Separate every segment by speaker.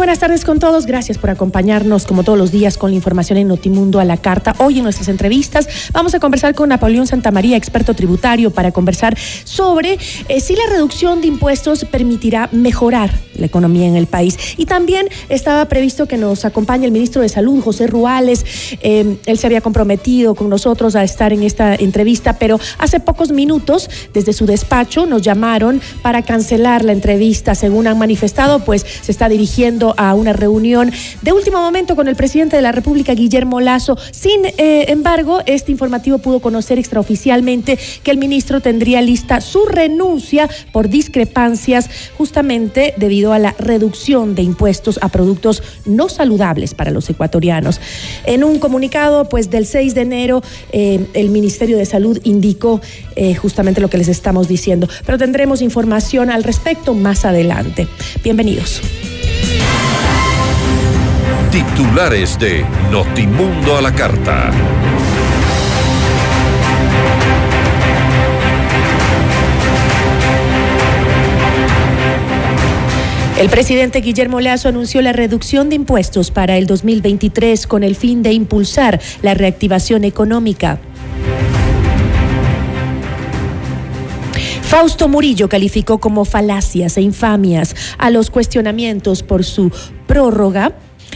Speaker 1: Buenas tardes con todos. Gracias por acompañarnos como todos los días con la información en Notimundo a la carta. Hoy en nuestras entrevistas vamos a conversar con Napoleón Santamaría, experto tributario, para conversar sobre eh, si la reducción de impuestos permitirá mejorar la economía en el país. Y también estaba previsto que nos acompañe el ministro de Salud, José Ruales. Eh, él se había comprometido con nosotros a estar en esta entrevista, pero hace pocos minutos desde su despacho nos llamaron para cancelar la entrevista. Según han manifestado, pues se está dirigiendo a una reunión de último momento con el presidente de la República, Guillermo Lazo. Sin eh, embargo, este informativo pudo conocer extraoficialmente que el ministro tendría lista su renuncia por discrepancias justamente debido a la reducción de impuestos a productos no saludables para los ecuatorianos. En un comunicado pues del 6 de enero, eh, el Ministerio de Salud indicó eh, justamente lo que les estamos diciendo, pero tendremos información al respecto más adelante. Bienvenidos.
Speaker 2: Titulares de Notimundo a la Carta.
Speaker 1: El presidente Guillermo Lazo anunció la reducción de impuestos para el 2023 con el fin de impulsar la reactivación económica. Fausto Murillo calificó como falacias e infamias a los cuestionamientos por su prórroga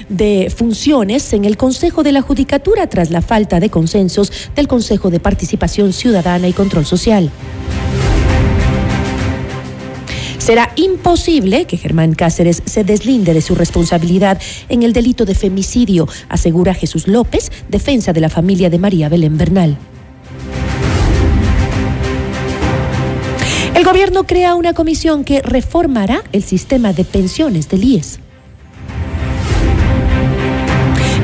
Speaker 1: de funciones en el Consejo de la Judicatura tras la falta de consensos del Consejo de Participación Ciudadana y Control Social. Será imposible que Germán Cáceres se deslinde de su responsabilidad en el delito de femicidio, asegura Jesús López, defensa de la familia de María Belén Bernal. El gobierno crea una comisión que reformará el sistema de pensiones del IES.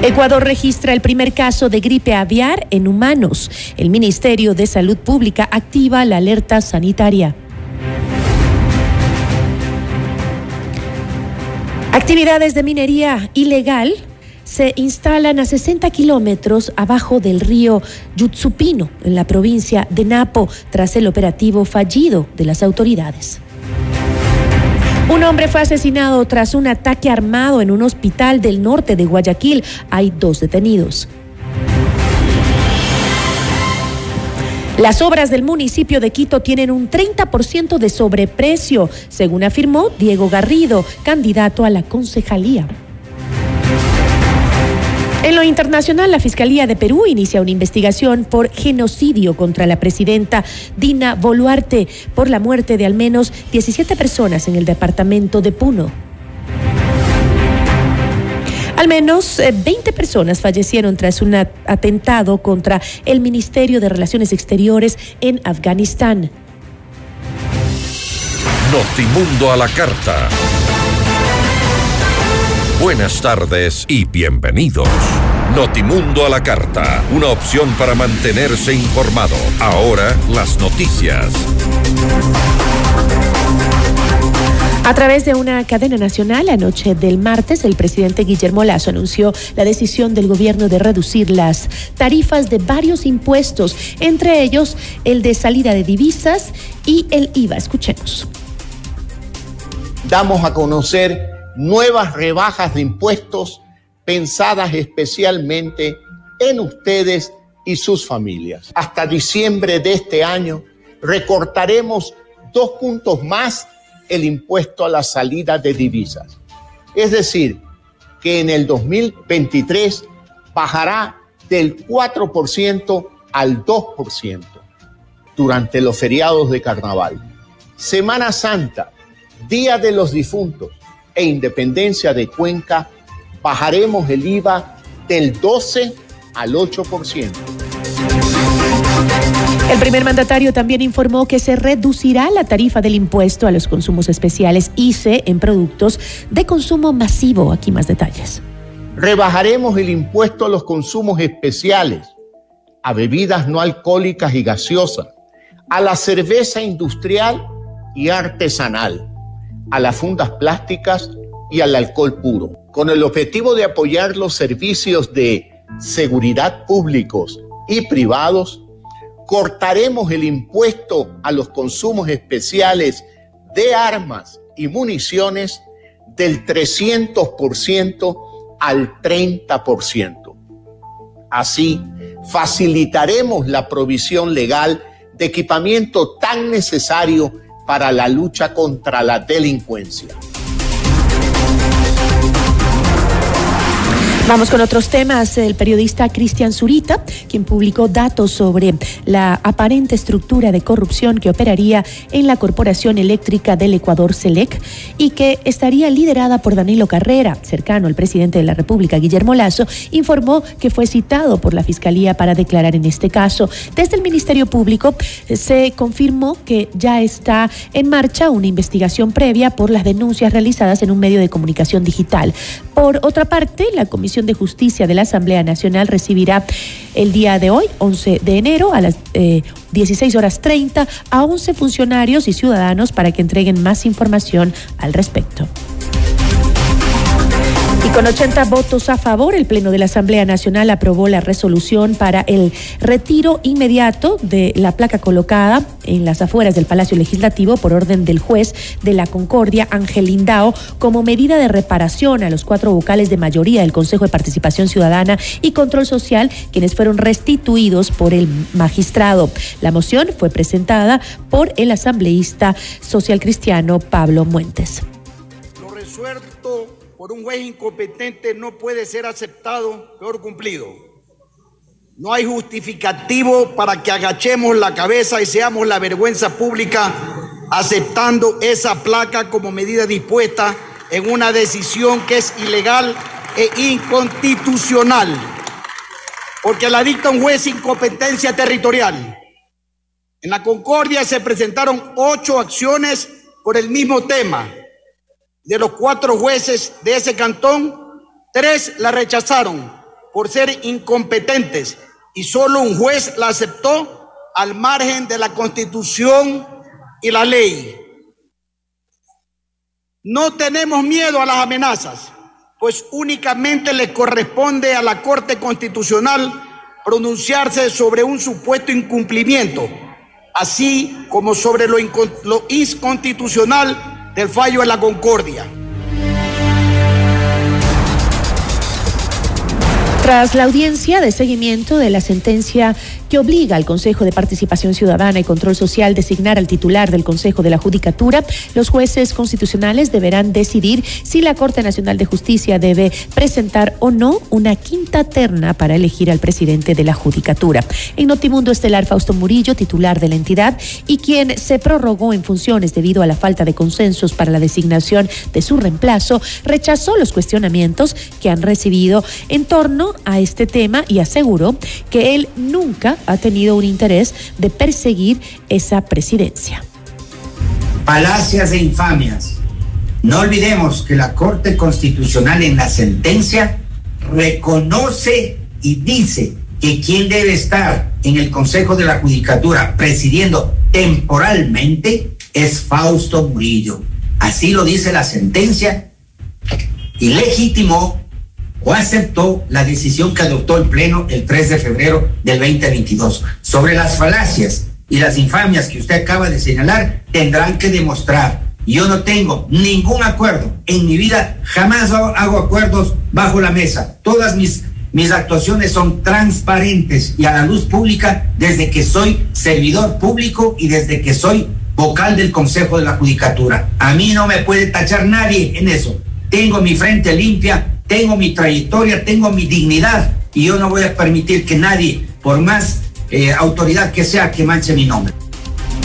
Speaker 1: Ecuador registra el primer caso de gripe aviar en humanos. El Ministerio de Salud Pública activa la alerta sanitaria. Actividades de minería ilegal se instalan a 60 kilómetros abajo del río Yutsupino, en la provincia de Napo, tras el operativo fallido de las autoridades. Un hombre fue asesinado tras un ataque armado en un hospital del norte de Guayaquil. Hay dos detenidos. Las obras del municipio de Quito tienen un 30% de sobreprecio, según afirmó Diego Garrido, candidato a la concejalía. En lo internacional, la Fiscalía de Perú inicia una investigación por genocidio contra la presidenta Dina Boluarte por la muerte de al menos 17 personas en el departamento de Puno. Al menos 20 eh, personas fallecieron tras un atentado contra el Ministerio de Relaciones Exteriores en Afganistán.
Speaker 2: Notimundo a la carta. Buenas tardes y bienvenidos. Notimundo a la carta, una opción para mantenerse informado. Ahora las noticias.
Speaker 1: A través de una cadena nacional, anoche del martes, el presidente Guillermo Lazo anunció la decisión del gobierno de reducir las tarifas de varios impuestos, entre ellos el de salida de divisas y el IVA. Escuchemos.
Speaker 3: Damos a conocer nuevas rebajas de impuestos pensadas especialmente en ustedes y sus familias. Hasta diciembre de este año recortaremos dos puntos más el impuesto a la salida de divisas. Es decir, que en el 2023 bajará del 4% al 2% durante los feriados de carnaval. Semana Santa, Día de los Difuntos e Independencia de Cuenca, bajaremos el IVA del 12 al 8%.
Speaker 1: El primer mandatario también informó que se reducirá la tarifa del impuesto a los consumos especiales ICE en productos de consumo masivo. Aquí más detalles.
Speaker 3: Rebajaremos el impuesto a los consumos especiales, a bebidas no alcohólicas y gaseosas, a la cerveza industrial y artesanal, a las fundas plásticas y al alcohol puro, con el objetivo de apoyar los servicios de seguridad públicos y privados cortaremos el impuesto a los consumos especiales de armas y municiones del 300% al 30%. Así, facilitaremos la provisión legal de equipamiento tan necesario para la lucha contra la delincuencia.
Speaker 1: Vamos con otros temas. El periodista Cristian Zurita, quien publicó datos sobre la aparente estructura de corrupción que operaría en la Corporación Eléctrica del Ecuador, SELEC, y que estaría liderada por Danilo Carrera, cercano al presidente de la República, Guillermo Lazo, informó que fue citado por la Fiscalía para declarar en este caso. Desde el Ministerio Público eh, se confirmó que ya está en marcha una investigación previa por las denuncias realizadas en un medio de comunicación digital. Por otra parte, la Comisión de Justicia de la Asamblea Nacional recibirá el día de hoy, 11 de enero, a las 16 eh, horas 30, a 11 funcionarios y ciudadanos para que entreguen más información al respecto. Y con 80 votos a favor, el Pleno de la Asamblea Nacional aprobó la resolución para el retiro inmediato de la placa colocada en las afueras del Palacio Legislativo por orden del juez de la Concordia, Ángel Lindao, como medida de reparación a los cuatro vocales de mayoría del Consejo de Participación Ciudadana y Control Social, quienes fueron restituidos por el magistrado. La moción fue presentada por el asambleísta social cristiano Pablo Muentes.
Speaker 4: Lo resuelto por un juez incompetente no puede ser aceptado, peor cumplido. No hay justificativo para que agachemos la cabeza y seamos la vergüenza pública aceptando esa placa como medida dispuesta en una decisión que es ilegal e inconstitucional, porque la dicta un juez sin competencia territorial. En la Concordia se presentaron ocho acciones por el mismo tema de los cuatro jueces de ese cantón, tres la rechazaron por ser incompetentes y solo un juez la aceptó al margen de la constitución y la ley. No tenemos miedo a las amenazas, pues únicamente le corresponde a la Corte Constitucional pronunciarse sobre un supuesto incumplimiento, así como sobre lo, inconstitucional del fallo de la Concordia.
Speaker 1: Tras la audiencia de seguimiento de la sentencia que obliga al Consejo de Participación Ciudadana y Control Social designar al titular del Consejo de la Judicatura, los jueces constitucionales deberán decidir si la Corte Nacional de Justicia debe presentar o no una quinta terna para elegir al presidente de la Judicatura. En Notimundo Estelar, Fausto Murillo, titular de la entidad y quien se prorrogó en funciones debido a la falta de consensos para la designación de su reemplazo, rechazó los cuestionamientos que han recibido en torno a este tema y aseguró que él nunca ha tenido un interés de perseguir esa presidencia.
Speaker 5: Palacias e infamias. No olvidemos que la Corte Constitucional en la sentencia reconoce y dice que quien debe estar en el Consejo de la Judicatura presidiendo temporalmente es Fausto Murillo. Así lo dice la sentencia y legitimó o aceptó la decisión que adoptó el Pleno el 3 de febrero del 2022. Sobre las falacias y las infamias que usted acaba de señalar, tendrán que demostrar. Yo no tengo ningún acuerdo. En mi vida jamás hago acuerdos bajo la mesa. Todas mis, mis actuaciones son transparentes y a la luz pública desde que soy servidor público y desde que soy vocal del Consejo de la Judicatura. A mí no me puede tachar nadie en eso. Tengo mi frente limpia, tengo mi trayectoria, tengo mi dignidad y yo no voy a permitir que nadie, por más eh, autoridad que sea, que manche mi nombre.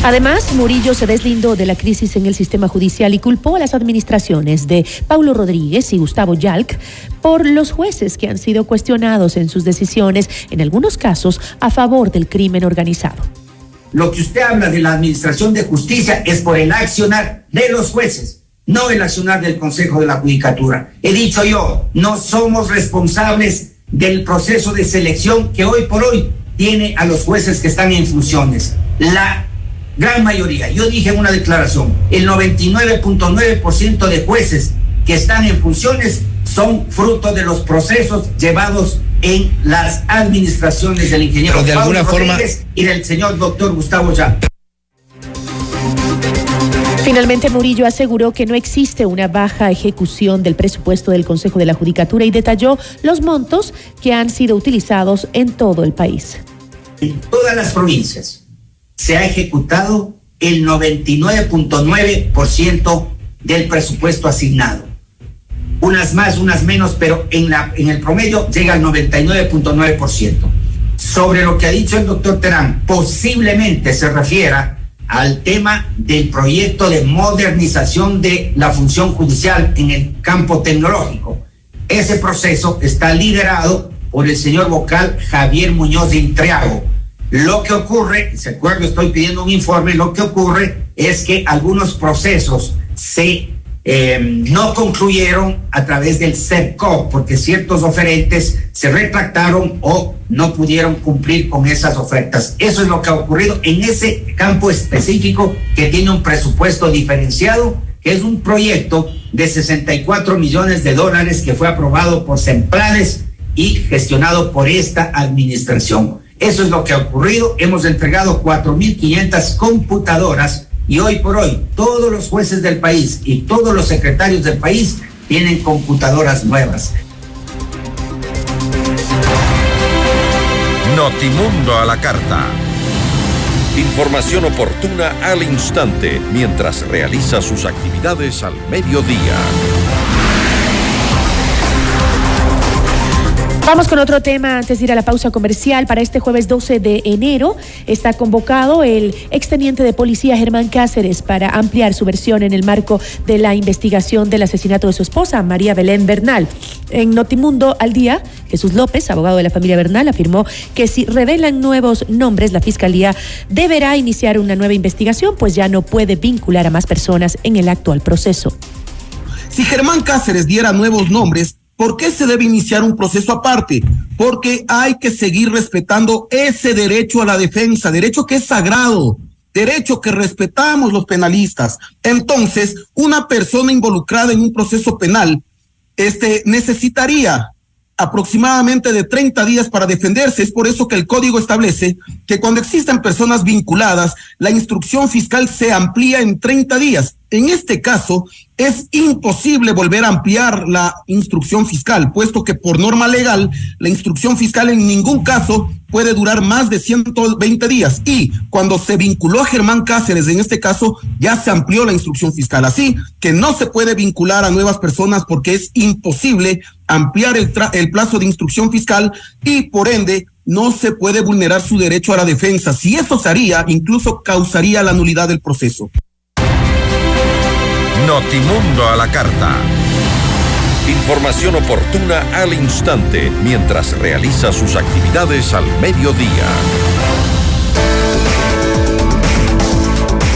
Speaker 1: Además, Murillo se deslindó de la crisis en el sistema judicial y culpó a las administraciones de Paulo Rodríguez y Gustavo Yalc por los jueces que han sido cuestionados en sus decisiones, en algunos casos, a favor del crimen organizado.
Speaker 5: Lo que usted habla de la administración de justicia es por el accionar de los jueces no el accionar del Consejo de la Judicatura. He dicho yo, no somos responsables del proceso de selección que hoy por hoy tiene a los jueces que están en funciones. La gran mayoría, yo dije en una declaración, el 99.9% de jueces que están en funciones son fruto de los procesos llevados en las administraciones del ingeniero
Speaker 6: de alguna forma
Speaker 5: y del señor doctor Gustavo Ya.
Speaker 1: Finalmente, Murillo aseguró que no existe una baja ejecución del presupuesto del Consejo de la Judicatura y detalló los montos que han sido utilizados en todo el país.
Speaker 5: En todas las provincias se ha ejecutado el 99.9% del presupuesto asignado. Unas más, unas menos, pero en, la, el promedio llega al 99.9%. Sobre lo que ha dicho el doctor Terán, posiblemente se refiera al tema del proyecto de modernización de la función judicial en el campo tecnológico. Ese proceso está liderado por el señor vocal Javier Muñoz de Intriago. Lo que ocurre, se acuerdo, estoy pidiendo un informe, lo que ocurre es que algunos procesos se eh, no concluyeron a través del CERCO, porque ciertos oferentes se retractaron o no pudieron cumplir con esas ofertas. Eso es lo que ha ocurrido en ese campo específico que tiene un presupuesto diferenciado, que es un proyecto de 64 millones de dólares que fue aprobado por Semplanes y gestionado por esta administración. Eso es lo que ha ocurrido. Hemos entregado 4.500 computadoras y hoy por hoy, todos los jueces del país y todos los secretarios del país tienen computadoras nuevas.
Speaker 2: Notimundo a la carta. Información oportuna al instante mientras realiza sus actividades al mediodía.
Speaker 1: Vamos con otro tema antes de ir a la pausa comercial. Para este jueves 12 de enero está convocado el exteniente de policía Germán Cáceres para ampliar su versión en el marco de la investigación del asesinato de su esposa, María Belén Bernal. En Notimundo al día, Jesús López, abogado de la familia Bernal, afirmó que si revelan nuevos nombres, la Fiscalía deberá iniciar una nueva investigación, pues ya no puede vincular a más personas en el actual proceso.
Speaker 7: Si Germán Cáceres diera nuevos nombres, ¿Por qué se debe iniciar un proceso aparte? Porque hay que seguir respetando ese derecho a la defensa, derecho que es sagrado, derecho que respetamos los penalistas. Entonces, una persona involucrada en un proceso penal este, necesitaría aproximadamente de 30 días para defenderse. Es por eso que el código establece que cuando existen personas vinculadas, la instrucción fiscal se amplía en 30 días. En este caso, es imposible volver a ampliar la instrucción fiscal, puesto que por norma legal, la instrucción fiscal en ningún caso puede durar más de 120 días. Y cuando se vinculó a Germán Cáceres, en este caso, ya se amplió la instrucción fiscal. Así que no se puede vincular a nuevas personas porque es imposible ampliar el, el plazo de instrucción fiscal y por ende no se puede vulnerar su derecho a la defensa. Si eso se haría, incluso causaría la nulidad del proceso.
Speaker 2: Notimundo a la carta. Información oportuna al instante mientras realiza sus actividades al mediodía.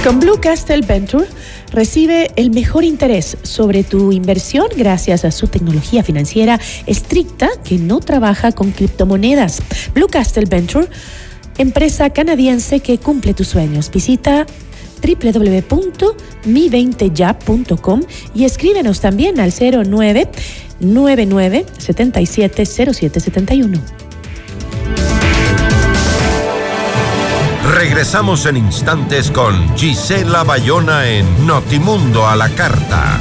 Speaker 1: Con Blue Castle Venture recibe el mejor interés sobre tu inversión gracias a su tecnología financiera estricta que no trabaja con criptomonedas. Blue Castle Venture, empresa canadiense que cumple tus sueños. Visita www.mi20ya.com y escríbenos también al 09 99 77 0771.
Speaker 2: Regresamos en instantes con Gisela Bayona en Notimundo a la Carta.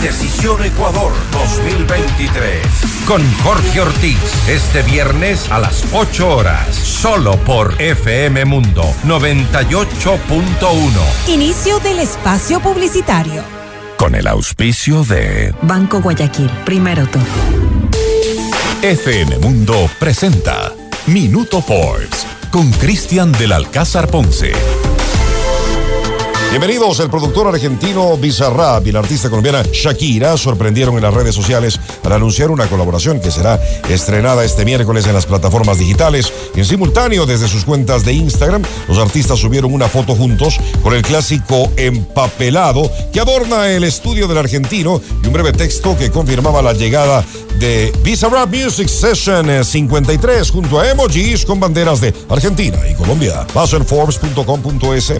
Speaker 2: Decisión Ecuador 2023. Con Jorge Ortiz. Este viernes a las 8 horas. Solo por FM Mundo 98.1.
Speaker 6: Inicio del espacio publicitario.
Speaker 2: Con el auspicio de
Speaker 6: Banco Guayaquil. Primero todo.
Speaker 8: FM Mundo presenta Minuto Forbes con Cristian del Alcázar Ponce.
Speaker 9: Bienvenidos, el productor argentino Bizarrap y la artista colombiana Shakira sorprendieron en las redes sociales al anunciar una colaboración que será estrenada este miércoles en las plataformas digitales. En simultáneo, desde sus cuentas de Instagram, los artistas subieron una foto juntos con el clásico empapelado que adorna el estudio del argentino y un breve texto que confirmaba la llegada de Bizarrap Music Session 53 junto a emojis con banderas de Argentina y Colombia. Paso en Forbes.com.es.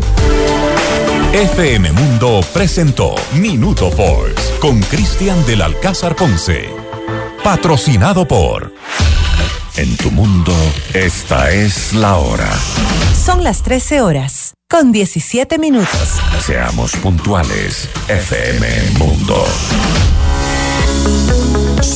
Speaker 8: FM Mundo presentó Minuto Forbes con Cristian del Alcázar Ponce. Patrocinado por... En tu mundo, esta es la hora.
Speaker 6: Son las 13 horas, con 17 minutos.
Speaker 8: Seamos puntuales, FM Mundo.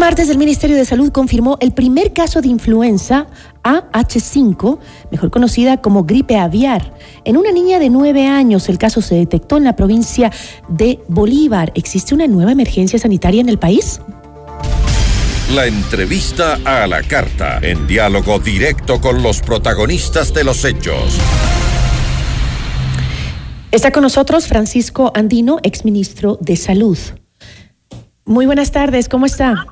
Speaker 1: Martes el Ministerio de Salud confirmó el primer caso de influenza AH5, mejor conocida como gripe aviar. En una niña de 9 años el caso se detectó en la provincia de Bolívar. ¿Existe una nueva emergencia sanitaria en el país?
Speaker 2: La entrevista a la carta, en diálogo directo con los protagonistas de los hechos.
Speaker 1: Está con nosotros Francisco Andino, exministro de Salud. Muy buenas tardes, ¿cómo está?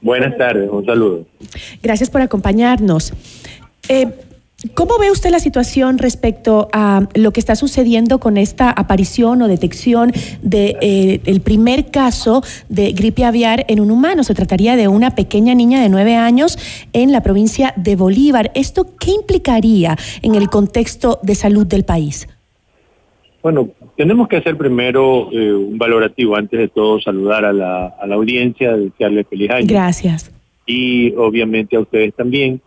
Speaker 10: Buenas tardes, un saludo.
Speaker 1: Gracias por acompañarnos. Eh, ¿Cómo ve usted la situación respecto a lo que está sucediendo con esta aparición o detección del de, eh, primer caso de gripe aviar en un humano? Se trataría de una pequeña niña de nueve años en la provincia de Bolívar. ¿Esto qué implicaría en el contexto de salud del país?
Speaker 10: Bueno, tenemos que hacer primero eh, un valorativo, antes de todo saludar a la, a la audiencia, desearle feliz año.
Speaker 1: Gracias.
Speaker 10: Y obviamente a ustedes también.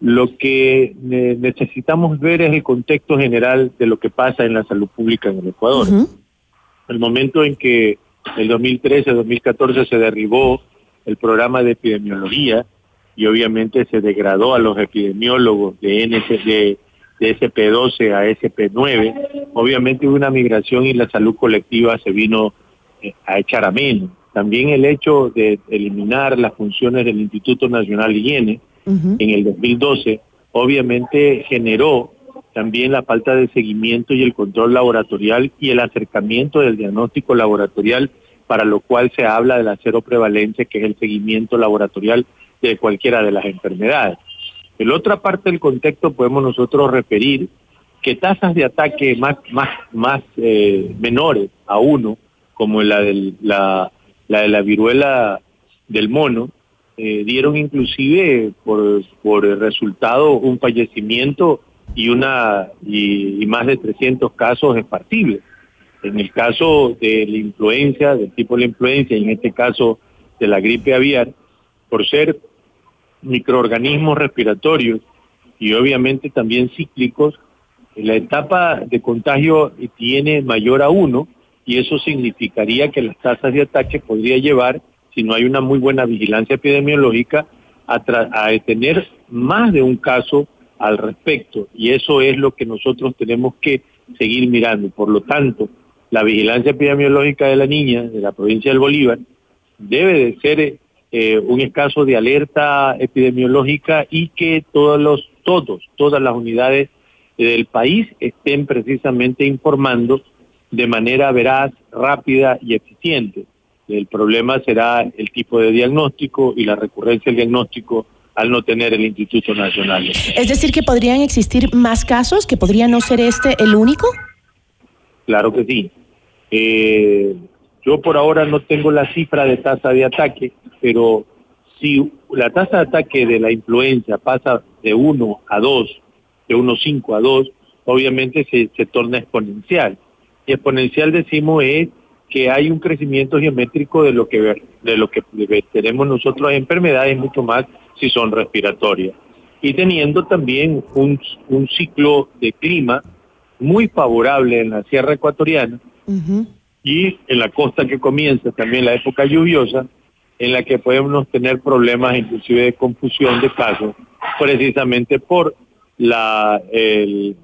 Speaker 10: Lo que ne necesitamos ver es el contexto general de lo que pasa en la salud pública en el Ecuador. Uh -huh. El momento en que el 2013-2014 se derribó el programa de epidemiología y obviamente se degradó a los epidemiólogos de NSD de SP12 a SP9, obviamente hubo una migración y la salud colectiva se vino eh, a echar a menos. También el hecho de eliminar las funciones del Instituto Nacional de Higiene uh -huh. en el 2012, obviamente generó también la falta de seguimiento y el control laboratorial y el acercamiento del diagnóstico laboratorial, para lo cual se habla de la cero prevalencia, que es el seguimiento laboratorial de cualquiera de las enfermedades. En la otra parte del contexto podemos nosotros referir que tasas de ataque más, más, más eh, menores a uno, como la, del, la, de la viruela del mono, eh, dieron inclusive por, por resultado un fallecimiento y una y, más de 300 casos esparcibles. En el caso de la influencia, del tipo de la influencia, y en este caso de la gripe aviar, por ser microorganismos respiratorios y obviamente también cíclicos, la etapa de contagio tiene mayor a uno y eso significaría que las tasas de ataque podría llevar, si no hay una muy buena vigilancia epidemiológica, a, a tener más de un caso al respecto y eso es lo que nosotros tenemos que seguir mirando. Por lo tanto, la vigilancia epidemiológica de la niña de la provincia del Bolívar debe de ser eh, un escaso de alerta epidemiológica y que todos los todos todas las unidades del país estén precisamente informando de manera veraz, rápida y eficiente. El problema será el tipo de diagnóstico y la recurrencia del diagnóstico al no tener el Instituto Nacional.
Speaker 1: Es decir, que podrían existir más casos, que podría no ser este el único.
Speaker 10: Claro que sí. Eh, yo por ahora no tengo la cifra de tasa de ataque, pero si la tasa de ataque de la influenza pasa de 1 a 2, de 1,5 a 2, obviamente se, torna exponencial. Y exponencial decimos es que hay un crecimiento geométrico de lo que de lo que tenemos nosotros enfermedades mucho más si son respiratorias y teniendo también un, un ciclo de clima muy favorable en la sierra ecuatoriana y en la costa que comienza también la época lluviosa en la que podemos tener problemas inclusive de confusión de casos precisamente por la,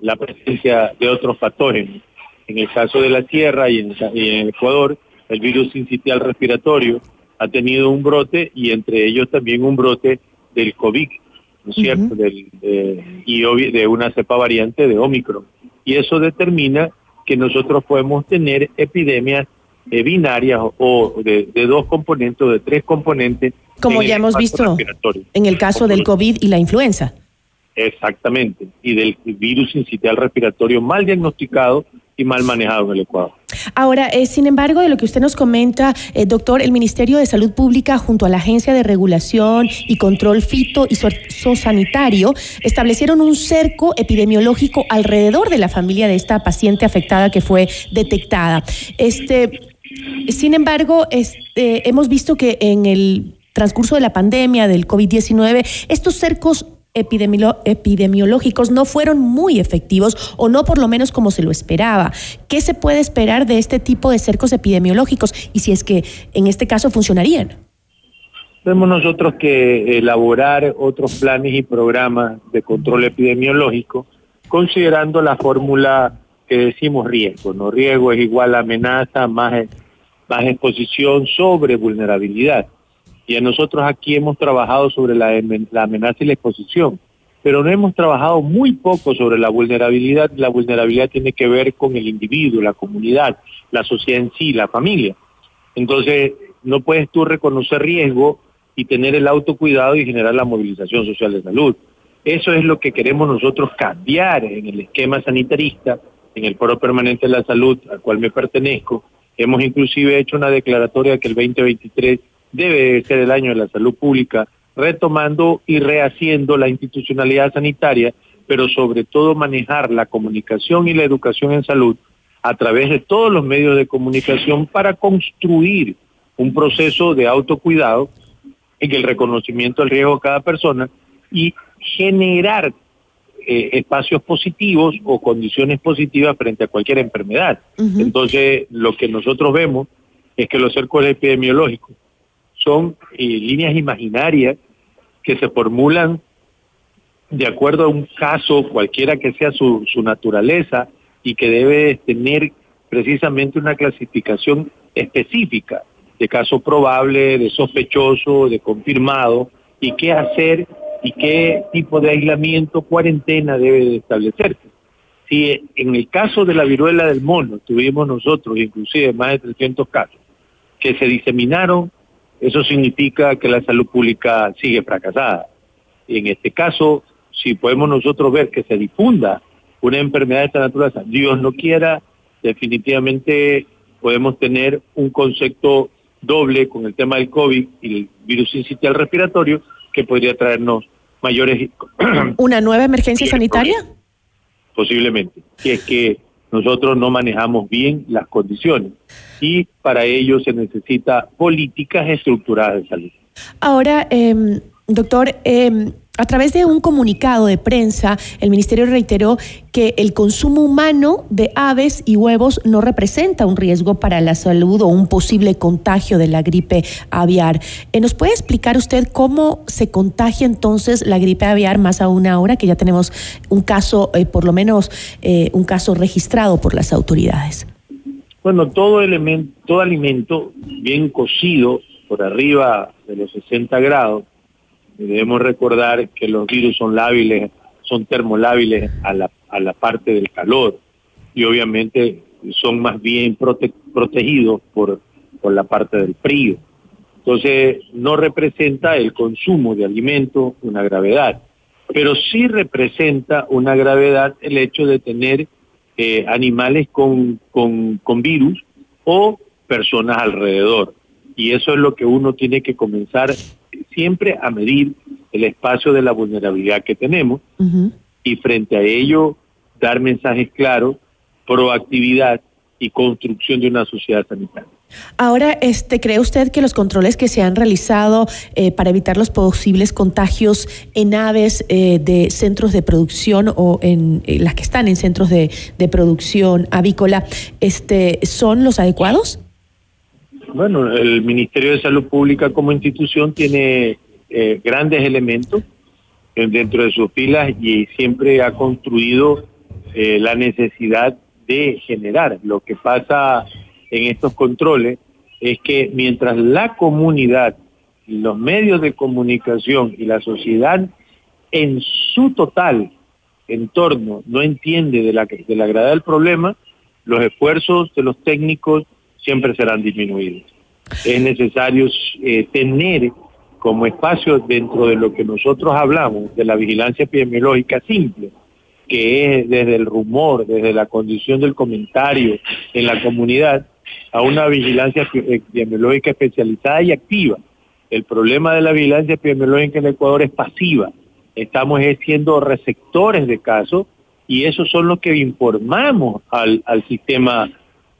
Speaker 10: la presencia de otros patógenos. En el caso de la tierra y en, el Ecuador, el virus sincitial respiratorio ha tenido un brote y entre ellos también un brote del COVID, ¿no es cierto? Del, y de una cepa variante de Omicron. Y eso determina que nosotros podemos tener epidemias eh, binarias o de, dos componentes o de tres componentes.
Speaker 1: Como ya hemos visto en el caso del COVID y la influenza.
Speaker 10: Exactamente, y del virus incitial respiratorio mal diagnosticado y mal manejado en el Ecuador.
Speaker 1: Ahora, eh, sin embargo, de lo que usted nos comenta, eh, doctor, el Ministerio de Salud Pública junto a la Agencia de Regulación y Control Fito y Sanitario establecieron un cerco epidemiológico alrededor de la familia de esta paciente afectada que fue detectada. Este, sin embargo, este, hemos visto que en el transcurso de la pandemia del COVID-19, estos cercos epidemiológicos no fueron muy efectivos o no por lo menos como se lo esperaba. ¿Qué se puede esperar de este tipo de cercos epidemiológicos y si es que en este caso funcionarían?
Speaker 10: Tenemos nosotros que elaborar otros planes y programas de control epidemiológico considerando la fórmula que decimos riesgo. ¿no? Riesgo es igual a amenaza más, más exposición sobre vulnerabilidad. Y a nosotros aquí hemos trabajado sobre la, amenaza y la exposición, pero no hemos trabajado muy poco sobre la vulnerabilidad. La vulnerabilidad tiene que ver con el individuo, la comunidad, la sociedad en sí, la familia. Entonces, no puedes tú reconocer riesgo y tener el autocuidado y generar la movilización social de salud. Eso es lo que queremos nosotros cambiar en el esquema sanitarista, en el Foro Permanente de la Salud, al cual me pertenezco. Hemos inclusive hecho una declaratoria que el 2023 debe ser el año de la salud pública, retomando y rehaciendo la institucionalidad sanitaria, pero sobre todo manejar la comunicación y la educación en salud a través de todos los medios de comunicación para construir un proceso de autocuidado en el reconocimiento del riesgo de cada persona y generar eh, espacios positivos o condiciones positivas frente a cualquier enfermedad. Entonces, lo que nosotros vemos es que los cercos epidemiológicos son eh, líneas imaginarias que se formulan de acuerdo a un caso, cualquiera que sea su, su naturaleza, y que debe tener precisamente una clasificación específica de caso probable, de sospechoso, de confirmado, y qué hacer y qué tipo de aislamiento, cuarentena debe de establecerse. Si en el caso de la viruela del mono tuvimos nosotros inclusive más de 300 casos que se diseminaron, eso significa que la salud pública sigue fracasada. Y en este caso, si podemos nosotros ver que se difunda una enfermedad de esta naturaleza, Dios no quiera, definitivamente podemos tener un concepto doble con el tema del COVID y el virus incitial respiratorio que podría traernos mayores...
Speaker 1: ¿Una nueva emergencia sanitaria?
Speaker 10: Posiblemente, si es que nosotros no manejamos bien las condiciones y para ello se necesita políticas estructuradas de salud.
Speaker 1: Ahora, eh, doctor, eh, a través de un comunicado de prensa, el ministerio reiteró que el consumo humano de aves y huevos no representa un riesgo para la salud o un posible contagio de la gripe aviar. Eh, ¿Nos puede explicar usted cómo se contagia entonces la gripe aviar más aún ahora que ya tenemos un caso, eh, por lo menos eh, un caso registrado por las autoridades?
Speaker 10: Bueno, todo elemento, todo alimento bien cocido por arriba de los 60 grados Debemos recordar que los virus son lábiles, son termolábiles a la, a la parte del calor y obviamente son más bien protegidos por, por la parte del frío. Entonces, no representa el consumo de alimentos una gravedad, pero sí representa una gravedad el hecho de tener eh, animales con, con, con virus o personas alrededor. Y eso es lo que uno tiene que comenzar siempre a medir el espacio de la vulnerabilidad que tenemos y frente a ello dar mensajes claros, proactividad y construcción de una sociedad sanitaria.
Speaker 1: Ahora, este, ¿cree usted que los controles que se han realizado eh, para evitar los posibles contagios en aves eh, de centros de producción o en eh, las que están en centros de, de, producción avícola, este, son los adecuados?
Speaker 10: Bueno, el Ministerio de Salud Pública como institución tiene eh, grandes elementos dentro de sus filas y siempre ha construido eh, la necesidad de generar. Lo que pasa en estos controles es que mientras la comunidad, los medios de comunicación y la sociedad en su total entorno no entiende de la, de la gravedad del problema, los esfuerzos de los técnicos siempre serán disminuidos. Es necesario eh, tener como espacio dentro de lo que nosotros hablamos de la vigilancia epidemiológica simple, que es desde el rumor, desde la condición del comentario en la comunidad, a una vigilancia epidemiológica especializada y activa. El problema de la vigilancia epidemiológica en Ecuador es pasiva. Estamos siendo receptores de casos y esos son los que informamos al, al sistema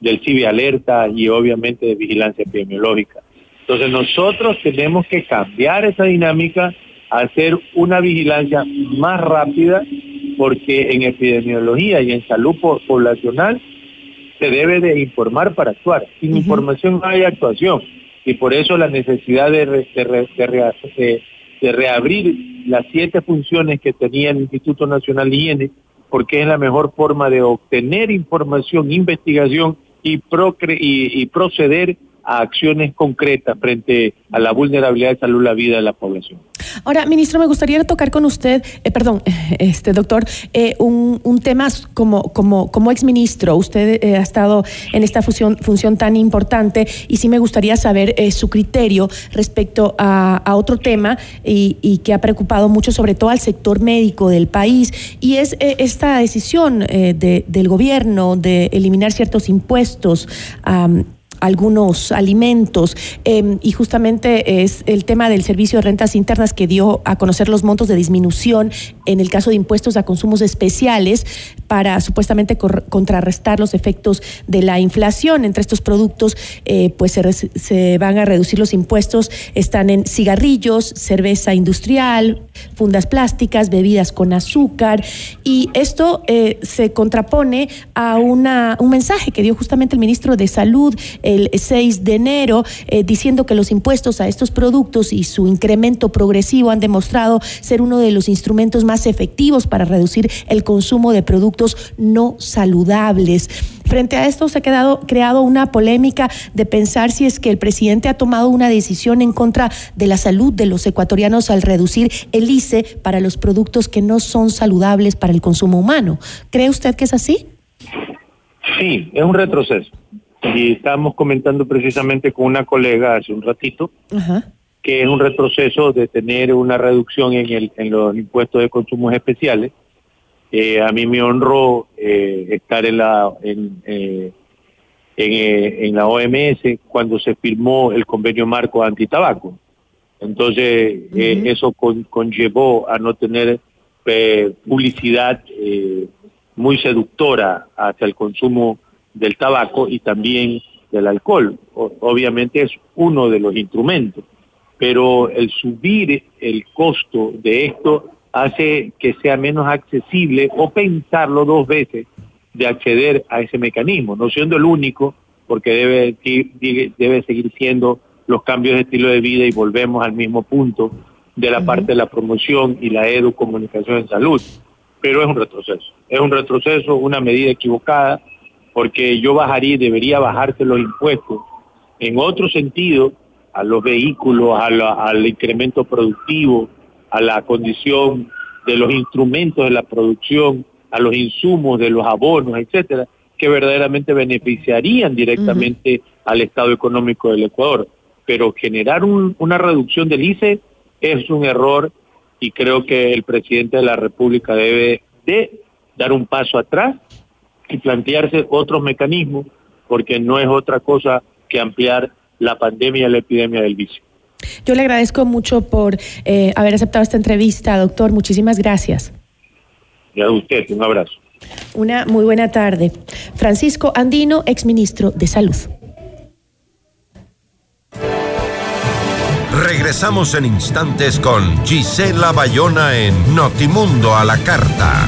Speaker 10: del CIBI Alerta y obviamente de vigilancia epidemiológica. Entonces nosotros tenemos que cambiar esa dinámica, hacer una vigilancia más rápida, porque en epidemiología y en salud poblacional se debe de informar para actuar. Sin información no hay actuación. Y por eso la necesidad de, de, de, reabrir las siete funciones que tenía el Instituto Nacional de Higiene, porque es la mejor forma de obtener información, investigación y, y, proceder a acciones concretas frente a la vulnerabilidad de salud la vida de la población.
Speaker 1: Ahora, ministro, me gustaría tocar con usted, eh, perdón, este doctor, eh, un, tema como, como, como exministro. Usted eh, ha estado en esta función, función tan importante y sí me gustaría saber su criterio respecto a, a otro tema y, y, que ha preocupado mucho, sobre todo al sector médico del país, y es esta decisión de, del gobierno de eliminar ciertos impuestos algunos alimentos. Em, y justamente es el tema del servicio de rentas internas que dio a conocer los montos de disminución en el caso de impuestos a consumos especiales para supuestamente contrarrestar los efectos de la inflación. Entre estos productos eh, pues se, van a reducir los impuestos, están en cigarrillos, cerveza industrial, fundas plásticas, bebidas con azúcar. Y esto eh, se contrapone a una, un mensaje que dio justamente el ministro de Salud, eh, el 6 de enero, eh, diciendo que los impuestos a estos productos y su incremento progresivo han demostrado ser uno de los instrumentos más efectivos para reducir el consumo de productos no saludables. Frente a esto se ha quedado, creado una polémica de pensar si es que el presidente ha tomado una decisión en contra de la salud de los ecuatorianos al reducir el ICE para los productos que no son saludables para el consumo humano. ¿Cree usted que es así?
Speaker 10: Sí, es un retroceso. Y estamos comentando precisamente con una colega hace un ratito que es un retroceso de tener una reducción en, el, en los impuestos de consumos especiales. Eh, a mí me honró eh, estar en la en, eh, en, la OMS cuando se firmó el convenio marco antitabaco. Entonces eso conllevó a no tener publicidad muy seductora hacia el consumo del tabaco y también del alcohol. obviamente es uno de los instrumentos, pero el subir el costo de esto hace que sea menos accesible o pensarlo dos veces de acceder a ese mecanismo, no siendo el único, porque debe, debe seguir siendo los cambios de estilo de vida y volvemos al mismo punto de la parte de la promoción y la educomunicación en salud. Pero es un retroceso, es un retroceso, una medida equivocada, porque yo bajaría, debería bajarse los impuestos en otro sentido a los vehículos, al incremento productivo, a la condición de los instrumentos de la producción, a los insumos de los abonos, etcétera, que verdaderamente beneficiarían directamente al estado económico del Ecuador. Pero generar una reducción del ICE es un error y creo que el presidente de la República debe de dar un paso atrás y plantearse otros mecanismos, porque no es otra cosa que ampliar la pandemia y la epidemia del vicio.
Speaker 1: Yo le agradezco mucho por eh, haber aceptado esta entrevista, doctor. Muchísimas gracias.
Speaker 10: Y a usted, un abrazo.
Speaker 1: Una muy buena tarde. Francisco Andino, exministro de Salud.
Speaker 2: Regresamos en instantes con Gisela Bayona en Notimundo a la Carta.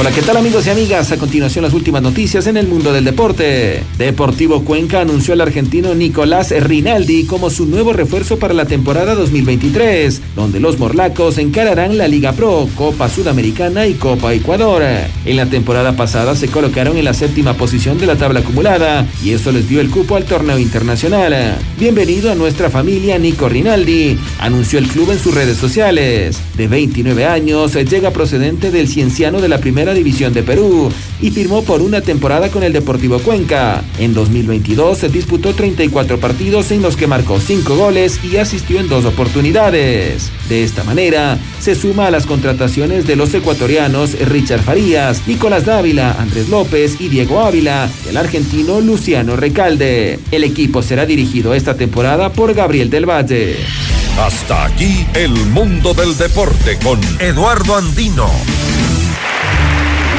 Speaker 11: Hola, ¿qué tal amigos y amigas? A continuación las últimas noticias en el mundo del deporte. Deportivo Cuenca anunció al argentino Nicolás Rinaldi como su nuevo refuerzo para la temporada 2023, donde los morlacos encararán la Liga Pro, Copa Sudamericana y Copa Ecuador. En la temporada pasada se colocaron en la séptima posición de la tabla acumulada y eso les dio el cupo al torneo internacional. Bienvenido a nuestra familia Nico Rinaldi, anunció el club en sus redes sociales. De 29 años, llega procedente del Cienciano de la División de Perú y firmó por una temporada con el Deportivo Cuenca. En 2022 se disputó 34 partidos en los que marcó 5 goles y asistió en dos oportunidades. De esta manera, se suma a las contrataciones de los ecuatorianos Richard Farías, Nicolás Dávila, Andrés López y Diego Ávila, el argentino Luciano Recalde. El equipo será dirigido esta temporada por Gabriel del Valle.
Speaker 2: Hasta aquí el mundo del deporte con Eduardo Andino.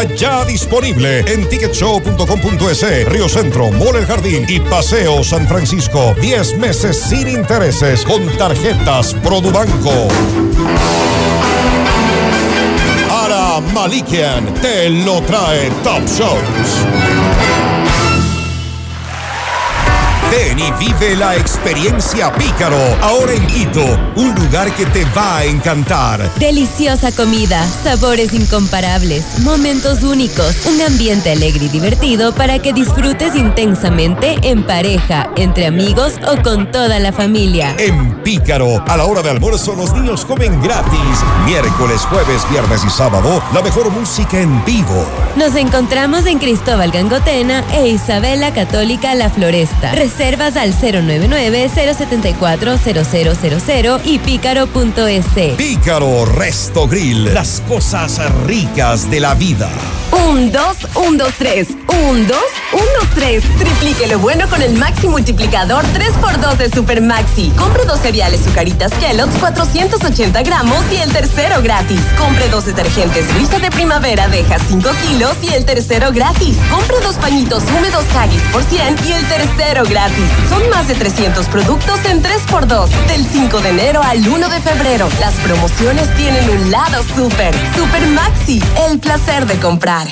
Speaker 9: Ya disponible en ticketshow.com.es, Río Centro, Mole El Jardín y Paseo San Francisco. 10 meses sin intereses con tarjetas Produbanco. Ara Malikian te lo trae Top Shows. Ven y vive la experiencia Pícaro, ahora en Quito, un lugar que te va a encantar.
Speaker 12: Deliciosa comida, sabores incomparables, momentos únicos, un ambiente alegre y divertido para que disfrutes intensamente en pareja, entre amigos o con toda la familia.
Speaker 9: En Pícaro, a la hora de almuerzo los niños comen gratis. Miércoles, jueves, viernes y sábado, la mejor música en vivo.
Speaker 12: Nos encontramos en Cristóbal Gangotena e Isabela Católica La Floresta. Reservas al 099-074-0000 y pícaro.es.
Speaker 9: Pícaro Resto Grill, las cosas ricas de la vida.
Speaker 13: Un, dos, un, dos, tres. Un, dos, un, dos, tres. Triplique lo bueno con el Maxi Multiplicador 3x2 de Super Maxi. Compre dos cereales Zucaritas Kellogg's 480 gramos y el tercero gratis. Compre dos detergentes Luisa de Primavera Deja 5 kilos y el tercero gratis. Compre dos pañitos húmedos Haggis por 100 y el tercero gratis. Son más de 300 productos en 3x2 del 5 de enero al 1 de febrero. Las promociones tienen un lado super. Super Maxi, el placer de comprar.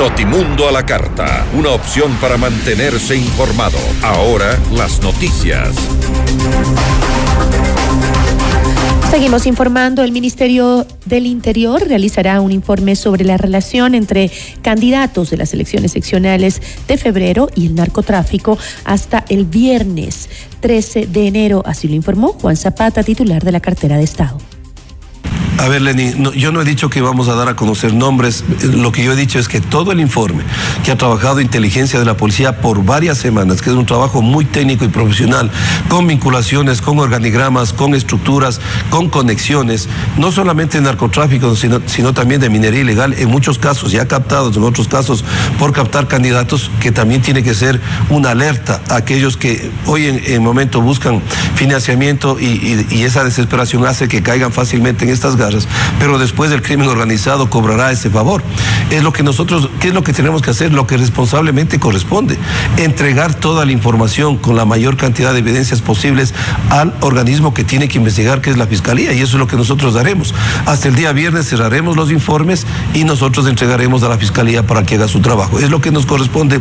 Speaker 2: Notimundo a la Carta, una opción para mantenerse informado. Ahora las noticias.
Speaker 1: Seguimos informando. El Ministerio del Interior realizará un informe sobre la relación entre candidatos de las elecciones seccionales de febrero y el narcotráfico hasta el viernes 13 de enero. Así lo informó Juan Zapata, titular de la cartera de Estado.
Speaker 14: A ver, Lenny, yo no he dicho que vamos a dar a conocer nombres. Lo que yo he dicho es que todo el informe que ha trabajado inteligencia de la policía por varias semanas, que es un trabajo muy técnico y profesional, con vinculaciones, con organigramas, con estructuras, con conexiones, no solamente en narcotráfico, sino, sino también de minería ilegal, en muchos casos, ya captados, en otros casos, por captar candidatos, que también tiene que ser una alerta a aquellos que hoy en, en momento buscan financiamiento y, esa desesperación hace que caigan fácilmente en estas pero después el crimen organizado cobrará ese favor. Es lo que nosotros, ¿qué es lo que tenemos que hacer? Lo que responsablemente corresponde, entregar toda la información con la mayor cantidad de evidencias posibles al organismo que tiene que investigar, que es la Fiscalía, y eso es lo que nosotros daremos. Hasta el día viernes cerraremos los informes y nosotros entregaremos a la Fiscalía para que haga su trabajo. Es lo que nos corresponde.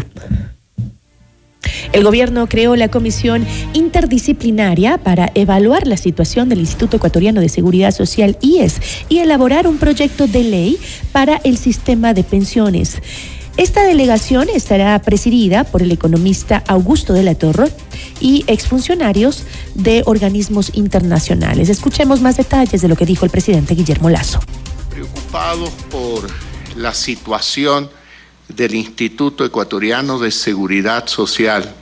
Speaker 1: El gobierno creó la comisión interdisciplinaria para evaluar la situación del Instituto Ecuatoriano de Seguridad Social IES y elaborar un proyecto de ley para el sistema de pensiones. Esta delegación estará presidida por el economista Augusto de la Torre y exfuncionarios de organismos internacionales. Escuchemos más detalles de lo que dijo el presidente Guillermo Lazo.
Speaker 3: preocupados por la situación del Instituto Ecuatoriano de Seguridad Social,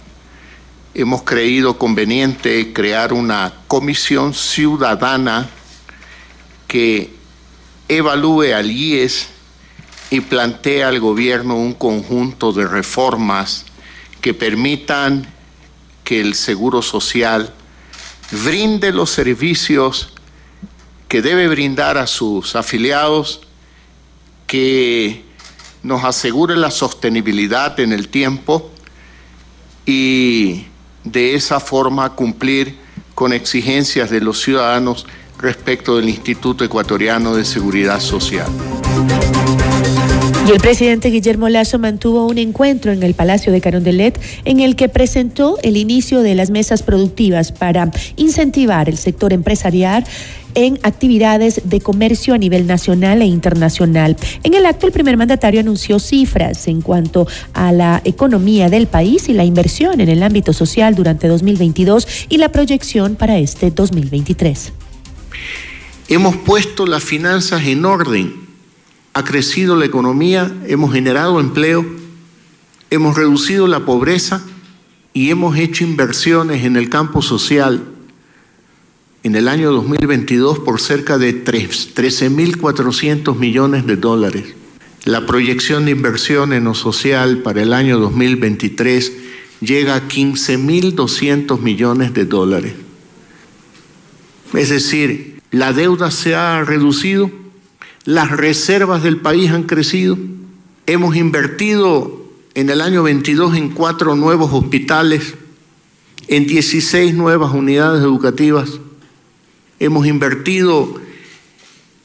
Speaker 3: hemos creído conveniente crear una comisión ciudadana que evalúe al IES y plantee al gobierno un conjunto de reformas que permitan que el Seguro Social brinde los servicios que debe brindar a sus afiliados, que nos asegure la sostenibilidad en el tiempo y de esa forma cumplir con exigencias de los ciudadanos respecto del Instituto Ecuatoriano de Seguridad Social.
Speaker 1: Y el presidente Guillermo Lazo mantuvo un encuentro en el Palacio de Carondelet en el que presentó el inicio de las mesas productivas para incentivar el sector empresarial en actividades de comercio a nivel nacional e internacional. En el acto, el primer mandatario anunció cifras en cuanto a la economía del país y la inversión en el ámbito social durante 2022 y la proyección para este 2023.
Speaker 3: Hemos puesto las finanzas en orden, ha crecido la economía, hemos generado empleo, hemos reducido la pobreza y hemos hecho inversiones en el campo social en el año 2022 por cerca de 13.400 millones de dólares. La proyección de inversión en lo social para el año 2023 llega a 15.200 millones de dólares. Es decir, la deuda se ha reducido, las reservas del país han crecido, hemos invertido en el año 22 en cuatro nuevos hospitales, en 16 nuevas unidades educativas, hemos invertido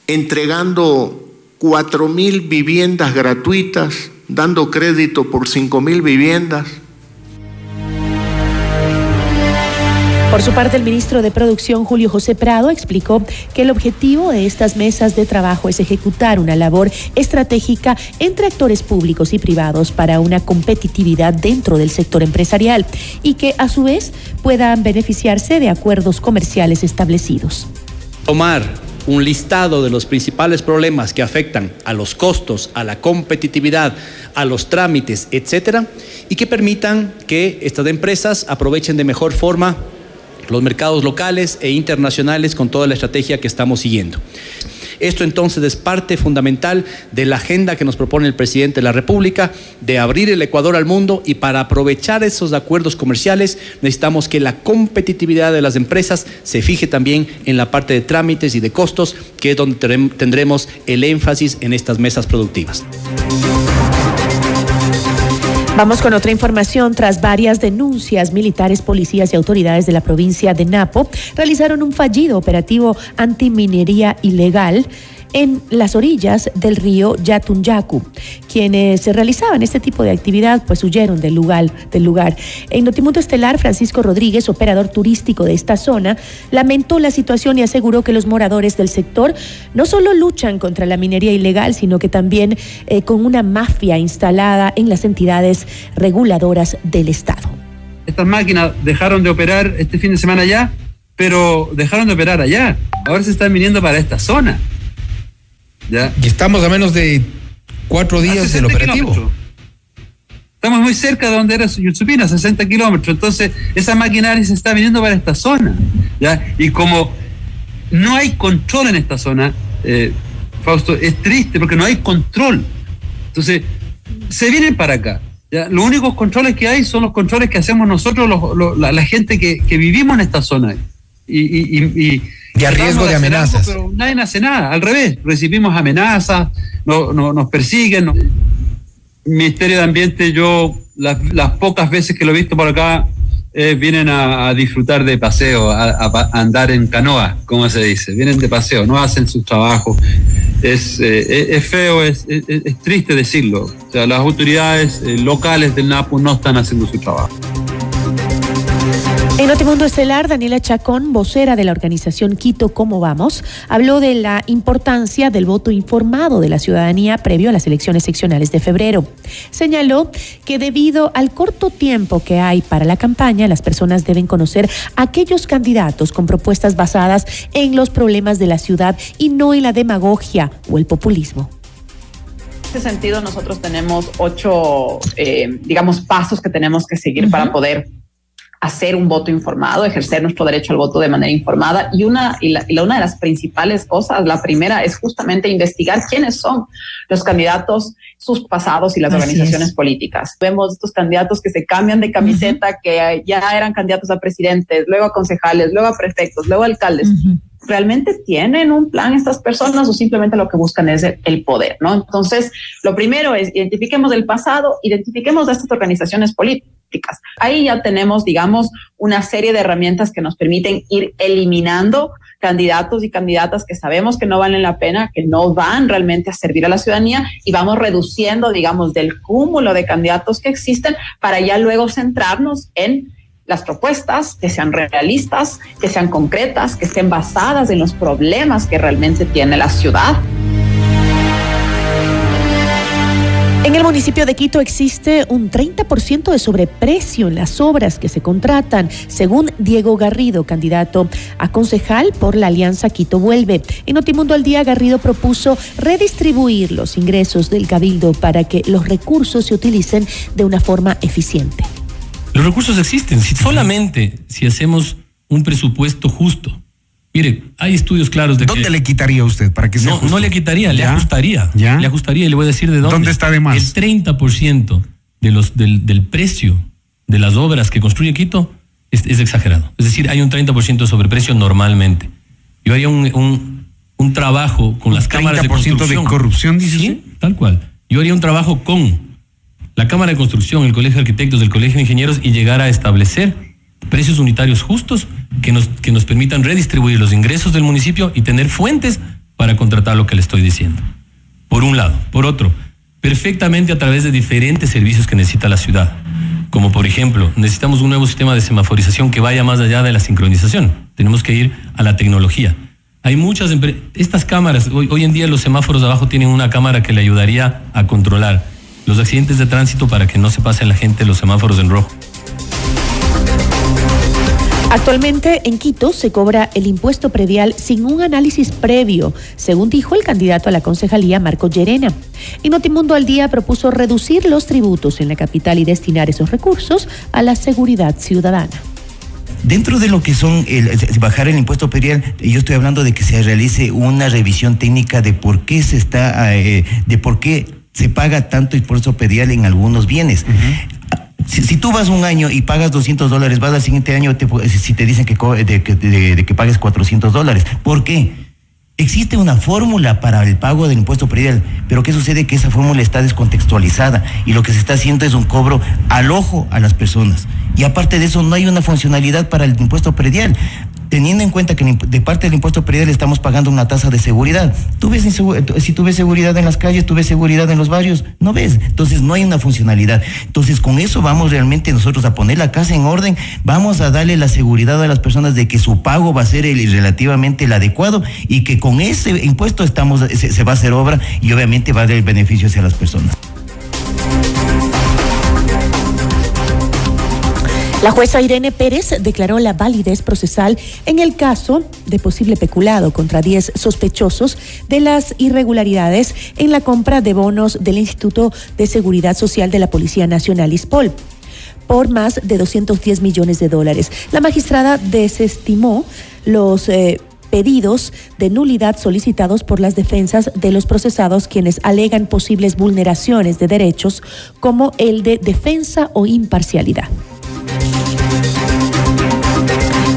Speaker 3: entregando cuatro mil viviendas gratuitas, dando crédito por cinco mil viviendas.
Speaker 1: Por su parte, el ministro de Producción, Julio José Prado, explicó que el objetivo de estas mesas de trabajo es ejecutar una labor estratégica entre actores públicos y privados para una competitividad dentro del sector empresarial y que, a su vez, puedan beneficiarse de acuerdos comerciales establecidos.
Speaker 15: Tomar un listado de los principales problemas que afectan a los costos, a la competitividad, a los trámites, etcétera, y que permitan que estas empresas aprovechen de mejor forma los mercados locales e internacionales con toda la estrategia que estamos siguiendo. Esto entonces es parte fundamental de la agenda que nos propone el presidente de la República de abrir el Ecuador al mundo y para aprovechar esos acuerdos comerciales necesitamos que la competitividad de las empresas se fije también en la parte de trámites y de costos, que es donde tendremos el énfasis en estas mesas productivas.
Speaker 1: Vamos con otra información. Tras varias denuncias, militares, policías y autoridades de la provincia de Napo realizaron un fallido operativo antiminería ilegal en las orillas del río Yatunyacu. Quienes realizaban este tipo de actividad pues huyeron del lugar. Del lugar. En Notimundo Estelar, Francisco Rodríguez, operador turístico de esta zona, lamentó la situación y aseguró que los moradores del sector no solo luchan contra la minería ilegal, sino que también eh, con una mafia instalada en las entidades reguladoras del Estado.
Speaker 16: Estas máquinas dejaron de operar este fin de semana ya, pero dejaron de operar allá. Ahora se están viniendo para esta zona.
Speaker 17: Y estamos a menos de cuatro días del operativo.
Speaker 16: Estamos muy cerca de donde era Yusupina, 60 kilómetros. Entonces, esa maquinaria se está viniendo para esta zona. ¿ya? Y como no hay control en esta zona, eh, Fausto, es triste porque no hay control. Entonces, se vienen para acá. ¿ya? Los únicos controles que hay son los controles que hacemos nosotros, la, gente que, vivimos en esta zona. y
Speaker 17: y a riesgo de amenazas.
Speaker 16: pero nadie hace nada, al revés, recibimos amenazas, no, no, nos persiguen. Ministerio de Ambiente, yo las, pocas veces que lo he visto por acá, eh, vienen a, disfrutar de paseo, a, andar en canoa, como se dice, vienen de paseo, no hacen su trabajo. Es, eh, es, feo, es, es, triste decirlo. O sea, las autoridades eh, locales del NAPU no están haciendo su trabajo.
Speaker 1: En Notimundo Estelar, Daniela Chacón, vocera de la organización Quito ¿Cómo Vamos?, habló de la importancia del voto informado de la ciudadanía previo a las elecciones seccionales de febrero. Señaló que debido al corto tiempo que hay para la campaña, las personas deben conocer aquellos candidatos con propuestas basadas en los problemas de la ciudad y no en la demagogia o el populismo
Speaker 18: En este sentido, nosotros tenemos ocho, eh, digamos, pasos que tenemos que seguir para poder hacer un voto informado, ejercer nuestro derecho al voto de manera informada. Y una, y, la, una de las principales cosas, la primera, es justamente investigar quiénes son los candidatos, sus pasados y las organizaciones políticas. Vemos estos candidatos que se cambian de camiseta, que ya eran candidatos a presidentes, luego a concejales, luego a prefectos, luego a alcaldes. ¿Realmente tienen un plan estas personas o simplemente lo que buscan es el poder? ¿no? Entonces, lo primero es identifiquemos el pasado, identifiquemos a estas organizaciones políticas Ahí ya tenemos, digamos, una serie de herramientas que nos permiten ir eliminando candidatos y candidatas que sabemos que no valen la pena, que no van realmente a servir a la ciudadanía y vamos reduciendo, digamos, del cúmulo de candidatos que existen para ya luego centrarnos en las propuestas, que sean realistas, que sean concretas, que estén basadas en los problemas que realmente tiene la ciudad.
Speaker 1: En el municipio de Quito existe un 30% de sobreprecio en las obras que se contratan, según Diego Garrido, candidato a concejal por la Alianza Quito Vuelve. En Notimundo al Día, Garrido propuso redistribuir los ingresos del cabildo para que los recursos se utilicen de una forma eficiente.
Speaker 19: Los recursos existen, si solamente si hacemos un presupuesto justo, Mire, hay estudios claros de
Speaker 20: ¿Dónde le quitaría usted para que sea
Speaker 19: no,
Speaker 20: justo?
Speaker 19: No le quitaría, le
Speaker 20: ¿Ya?
Speaker 19: ajustaría.
Speaker 20: ¿Ya?
Speaker 19: Le ajustaría y le voy a decir de dónde.
Speaker 20: ¿Dónde está de más?
Speaker 19: El 30% de los, del, del precio de las obras que construye Quito es, es exagerado. Es decir, hay un 30% de sobreprecio normalmente. Yo haría un, un, un trabajo con las cámaras de
Speaker 20: 30% de
Speaker 19: construcción.
Speaker 20: corrupción, dice
Speaker 19: Sí, tal cual. Yo haría un trabajo con la Cámara de Construcción, el Colegio de Arquitectos, el Colegio de Ingenieros y llegar a establecer precios unitarios justos que nos, que nos permitan redistribuir los ingresos del municipio y tener fuentes para contratar lo que le estoy diciendo. Por un lado. Por otro, perfectamente a través de diferentes servicios que necesita la ciudad. Como por ejemplo, necesitamos un nuevo sistema de semaforización que vaya más allá de la sincronización. Tenemos que ir a la tecnología. Hay muchas estas cámaras, hoy, hoy en día los semáforos abajo tienen una cámara que le ayudaría a controlar los accidentes de tránsito para que no se pasen la gente los semáforos en rojo.
Speaker 1: Actualmente en Quito se cobra el impuesto predial sin un análisis previo, según dijo el candidato a la concejalía Marco Llerena. Y Notimundo al Día propuso reducir los tributos en la capital y destinar esos recursos a la seguridad ciudadana.
Speaker 21: Dentro de lo que son el, bajar el impuesto predial, yo estoy hablando de que se realice una revisión técnica de por qué se está, eh, de por qué se paga tanto impuesto predial en algunos bienes. Si, tú vas un año y pagas 200 dólares, vas al siguiente año te, si te dicen que, de, de, de que pagues 400 dólares. ¿Por qué? Existe una fórmula para el pago del impuesto predial, pero ¿qué sucede? Que esa fórmula está descontextualizada y lo que se está haciendo es un cobro al ojo a las personas. Y aparte de eso, no hay una funcionalidad para el impuesto predial. Teniendo en cuenta que de parte del impuesto predial estamos pagando una tasa de seguridad. ¿Tú ves si tú ves seguridad en las calles, tú ves seguridad en los barrios, no ves. Entonces no hay una funcionalidad. Entonces con eso vamos realmente nosotros a poner la casa en orden, vamos a darle la seguridad a las personas de que su pago va a ser el, relativamente el adecuado y que con ese impuesto estamos se, se va a hacer obra y obviamente va a dar el beneficio hacia las personas.
Speaker 1: La jueza Irene Pérez declaró la validez procesal en el caso de posible peculado contra 10 sospechosos de las irregularidades en la compra de bonos del Instituto de Seguridad Social de la Policía Nacional ISPOL por más de 210 millones de dólares. La magistrada desestimó los eh, pedidos de nulidad solicitados por las defensas de los procesados quienes alegan posibles vulneraciones de derechos como el de defensa o imparcialidad. Thank you.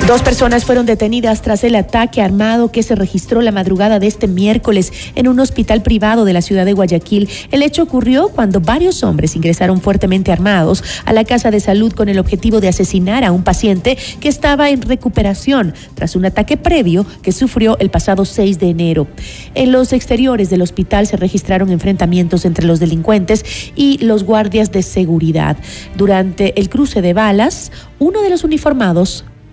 Speaker 1: Dos personas fueron detenidas tras el ataque armado que se registró la madrugada de este miércoles en un hospital privado de la ciudad de Guayaquil. El hecho ocurrió cuando varios hombres ingresaron fuertemente armados a la casa de salud con el objetivo de asesinar a un paciente que estaba en recuperación tras un ataque previo que sufrió el pasado 6 de enero. En los exteriores del hospital se registraron enfrentamientos entre los delincuentes y los guardias de seguridad. Durante el cruce de balas, uno de los uniformados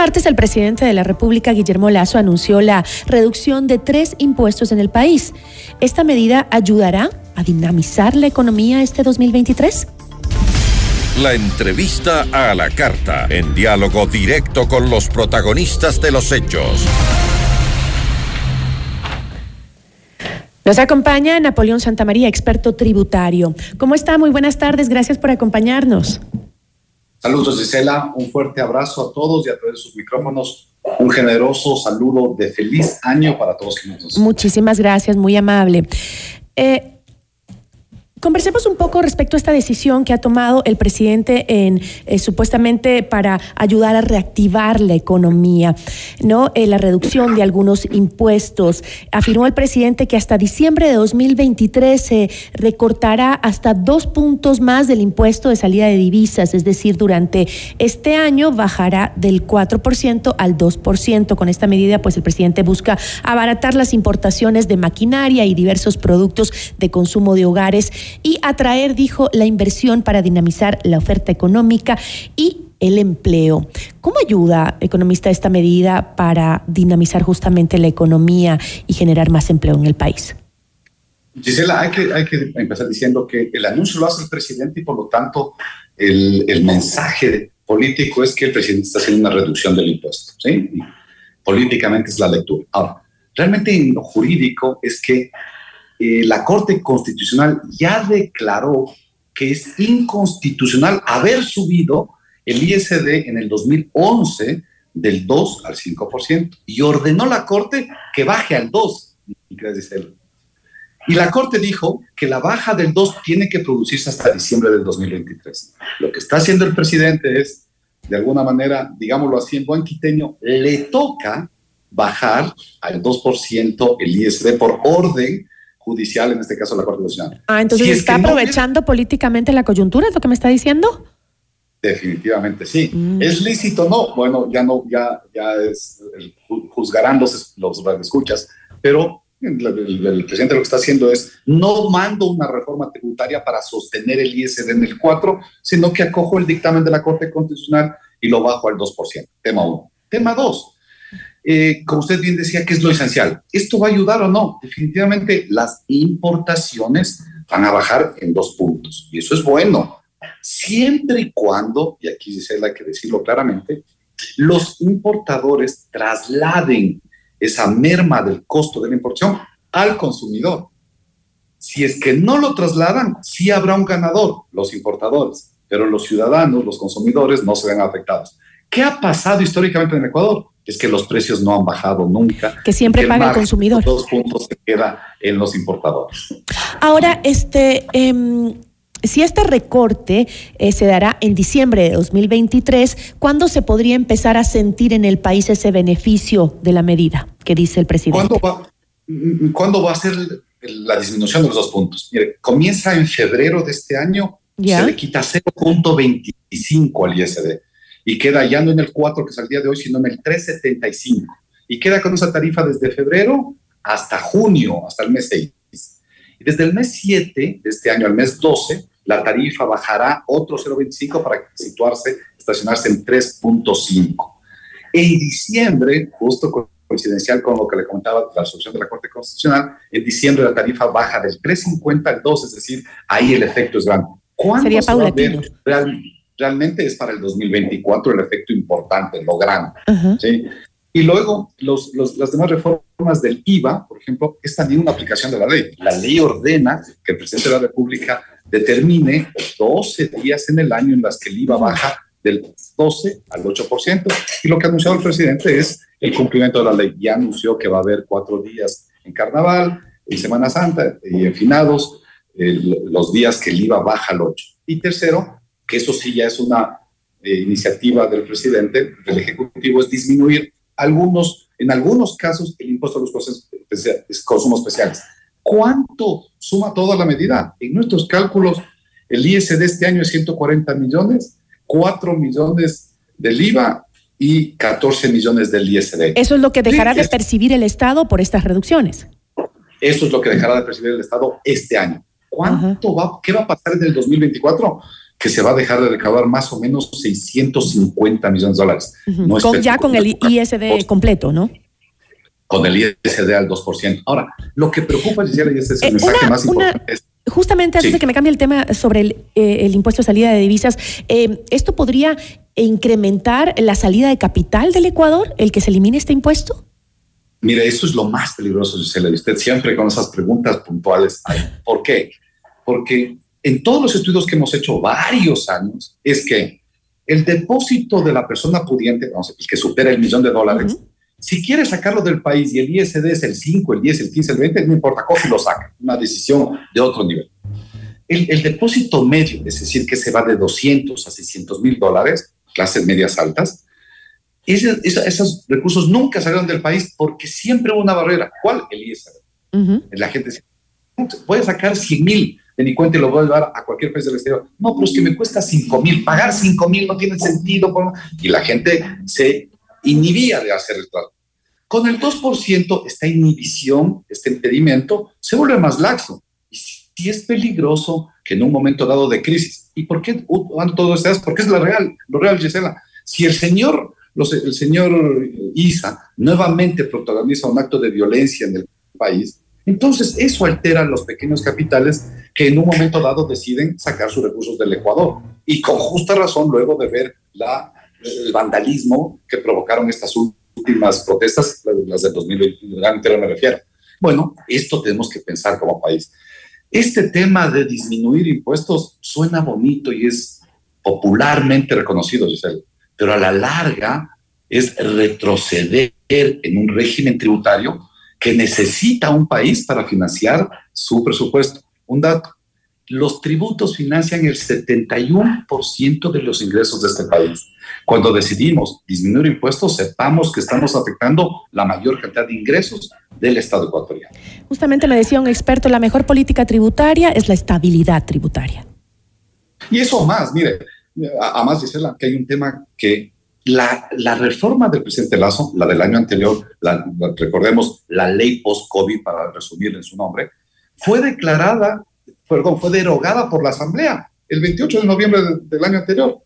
Speaker 1: Martes, el presidente de la República, Guillermo Lazo, anunció la reducción de tres impuestos en el país. ¿Esta medida ayudará a dinamizar la economía este 2023?
Speaker 2: La entrevista a la carta, en diálogo directo con los protagonistas de los hechos.
Speaker 1: Nos acompaña Napoleón Santamaría, experto tributario. ¿Cómo está? Muy buenas tardes, gracias por acompañarnos.
Speaker 22: Saludos, Gisela. Un fuerte abrazo a todos y a través de sus micrófonos. Un generoso saludo de feliz año para todos nosotros.
Speaker 1: Muchísimas gracias, muy amable. Eh, Conversemos un poco respecto a esta decisión que ha tomado el presidente en eh, supuestamente para ayudar a reactivar la economía, ¿no? Eh, la reducción de algunos impuestos. Afirmó el presidente que hasta diciembre de 2023 se recortará hasta dos puntos más del impuesto de salida de divisas, es decir, durante este año bajará del 4% al 2%. Con esta medida, pues el presidente busca abaratar las importaciones de maquinaria y diversos productos de consumo de hogares y atraer, dijo, la inversión para dinamizar la oferta económica y el empleo. ¿Cómo ayuda, economista, esta medida para dinamizar justamente la economía y generar más empleo en el país?
Speaker 22: Gisela, hay que, hay que empezar diciendo que el anuncio lo hace el presidente y por lo tanto el, el mensaje político es que el presidente está haciendo una reducción del impuesto. políticamente es la lectura. Ahora, realmente en lo jurídico es que eh, la Corte Constitucional ya declaró que es inconstitucional haber subido el ISD en el 2011 del 2 al 5% y ordenó la Corte que baje al 2. Y la Corte dijo que la baja del 2 tiene que producirse hasta diciembre del 2023. Lo que está haciendo el presidente es, de alguna manera, digámoslo así en buen quiteño, le toca bajar al 2% el ISD por orden judicial, en este caso la Corte Constitucional.
Speaker 1: Ah, entonces está aprovechando políticamente la coyuntura, ¿es lo que me está diciendo?
Speaker 22: Definitivamente sí. Mm. ¿Es lícito? No. Bueno, ya no, ya, ya es, juzgarán los, los escuchas, pero el, el, presidente lo que está haciendo es no mando una reforma tributaria para sostener el ISD en el 4, sino que acojo el dictamen de la Corte Constitucional y lo bajo al 2%. Tema 1. Tema 2 eh, como usted bien decía, ¿qué es lo esencial? ¿Esto va a ayudar o no? Definitivamente las importaciones van a bajar en dos puntos y eso es bueno, siempre y cuando, y aquí dice hay que decirlo claramente, los importadores trasladen esa merma del costo de la importación al consumidor. Si es que no lo trasladan, sí habrá un ganador, los importadores, pero los ciudadanos, los consumidores no se ven afectados. ¿Qué ha pasado históricamente en Ecuador? es que los precios no han bajado nunca.
Speaker 1: Que siempre paga el consumidor.
Speaker 22: Dos puntos se queda en los importadores.
Speaker 1: Ahora, este, em, si este recorte eh, se dará en diciembre de 2023, ¿cuándo se podría empezar a sentir en el país ese beneficio de la medida que dice el presidente?
Speaker 22: ¿Cuándo va, mm, ¿cuándo va a ser la disminución de los dos puntos? Mire, comienza en febrero de este año, se le quita 0.25 al ISD y queda ya no en el 4 que es el día de hoy, sino en el 3.75. Y queda con esa tarifa desde febrero hasta junio, hasta el mes 6. Y desde el mes 7 de este año al mes 12, la tarifa bajará otro 0.25 para situarse, estacionarse en 3.5. En diciembre, justo coincidencial con lo que le comentaba la resolución de la Corte Constitucional, en diciembre la tarifa baja del 3.50 al 2, es decir, ahí el efecto es grande.
Speaker 1: ¿Cuándo Sería paulatino
Speaker 22: realmente es para el 2024 el efecto importante, lo grande. ¿sí? Y luego, los, las demás reformas del IVA, por ejemplo, es también una aplicación de la ley. La ley ordena que el presidente de la República determine 12 días en el año en las que el IVA baja del 12 al 8%. Y lo que ha anunciado el presidente es el cumplimiento de la ley. Ya anunció que va a haber cuatro días en Carnaval, en Semana Santa y en finados, los días que el IVA baja al 8. Y tercero, que eso sí ya es una eh, iniciativa del presidente, del Ejecutivo, es disminuir algunos, en algunos casos, el impuesto a los consumos especiales. ¿Cuánto suma toda la medida? En nuestros cálculos, el ISD de este año es 140 millones, 4 millones del IVA y 14 millones del ISD.
Speaker 1: ¿Eso es lo que dejará de percibir el Estado por estas reducciones?
Speaker 22: Eso es lo que dejará de percibir el Estado este año. ¿Cuánto va, qué va a pasar en el 2024? Que se va a dejar de recaudar más o menos 650 millones de dólares.
Speaker 1: ya con el ISD completo, ¿no?
Speaker 22: Con el ISD al 2%. Ahora, lo que preocupa, Gisela, y este es el eh, mensaje más importante.
Speaker 1: justamente antes de que me cambie el tema sobre el, eh, impuesto de salida de divisas, eh, ¿esto podría incrementar la salida de capital del Ecuador, el que se elimine este impuesto?
Speaker 22: Mire, eso es lo más peligroso, Gisela, y usted siempre con esas preguntas puntuales. ¿Por qué? Porque en todos los estudios que hemos hecho varios años, es que el depósito de la persona pudiente, vamos, el que supera el millón de dólares, si quiere sacarlo del país y el ISD es el 5, el 10, el 15, el 20, no importa, coge y lo saca. Una decisión de otro nivel. el, el depósito medio, es decir, que se va de 200 a 600 mil dólares, clases medias altas, esa- esos recursos nunca salieron del país porque siempre hubo una barrera. ¿Cuál? El ISR. La gente dice, a sacar 100 mil de mi cuenta y lo voy a llevar a cualquier país del exterior. No, pero es que me cuesta 5 mil. Pagar 5 mil no tiene sentido. Y la gente se inhibía de hacer el trato. Con el 2%, esta inhibición, este impedimento, se vuelve más laxo. Y sí es peligroso que en un momento dado de crisis. ¿Y por qué uh, todo esto? Porque es la real, lo real, Gisela. Si el señor, los- el señor Isa nuevamente protagoniza un acto de violencia en el país, entonces eso altera los pequeños capitales que en un momento dado deciden sacar sus recursos del Ecuador. Y con justa razón, luego de ver el vandalismo que provocaron estas últimas protestas, las del 2020, anterior me refiero. Bueno, esto tenemos que pensar como país. Este tema de disminuir impuestos suena bonito y es popularmente reconocido, Giselle, pero a la larga es retroceder en un régimen tributario que necesita un país para financiar su presupuesto. Un dato, los tributos financian el 71% de los ingresos de este país. Cuando decidimos disminuir impuestos, sepamos que estamos afectando la mayor cantidad de ingresos del Estado ecuatoriano.
Speaker 1: Justamente lo decía un experto, la mejor política tributaria es la estabilidad tributaria.
Speaker 22: Y eso más, mire, a, a más Gisela, que hay un tema que la, reforma del presidente Lazo, la del año anterior, recordemos la ley post-COVID, para resumir en su nombre, fue declarada, perdón, fue derogada por la Asamblea el 28 de noviembre de- del año anterior.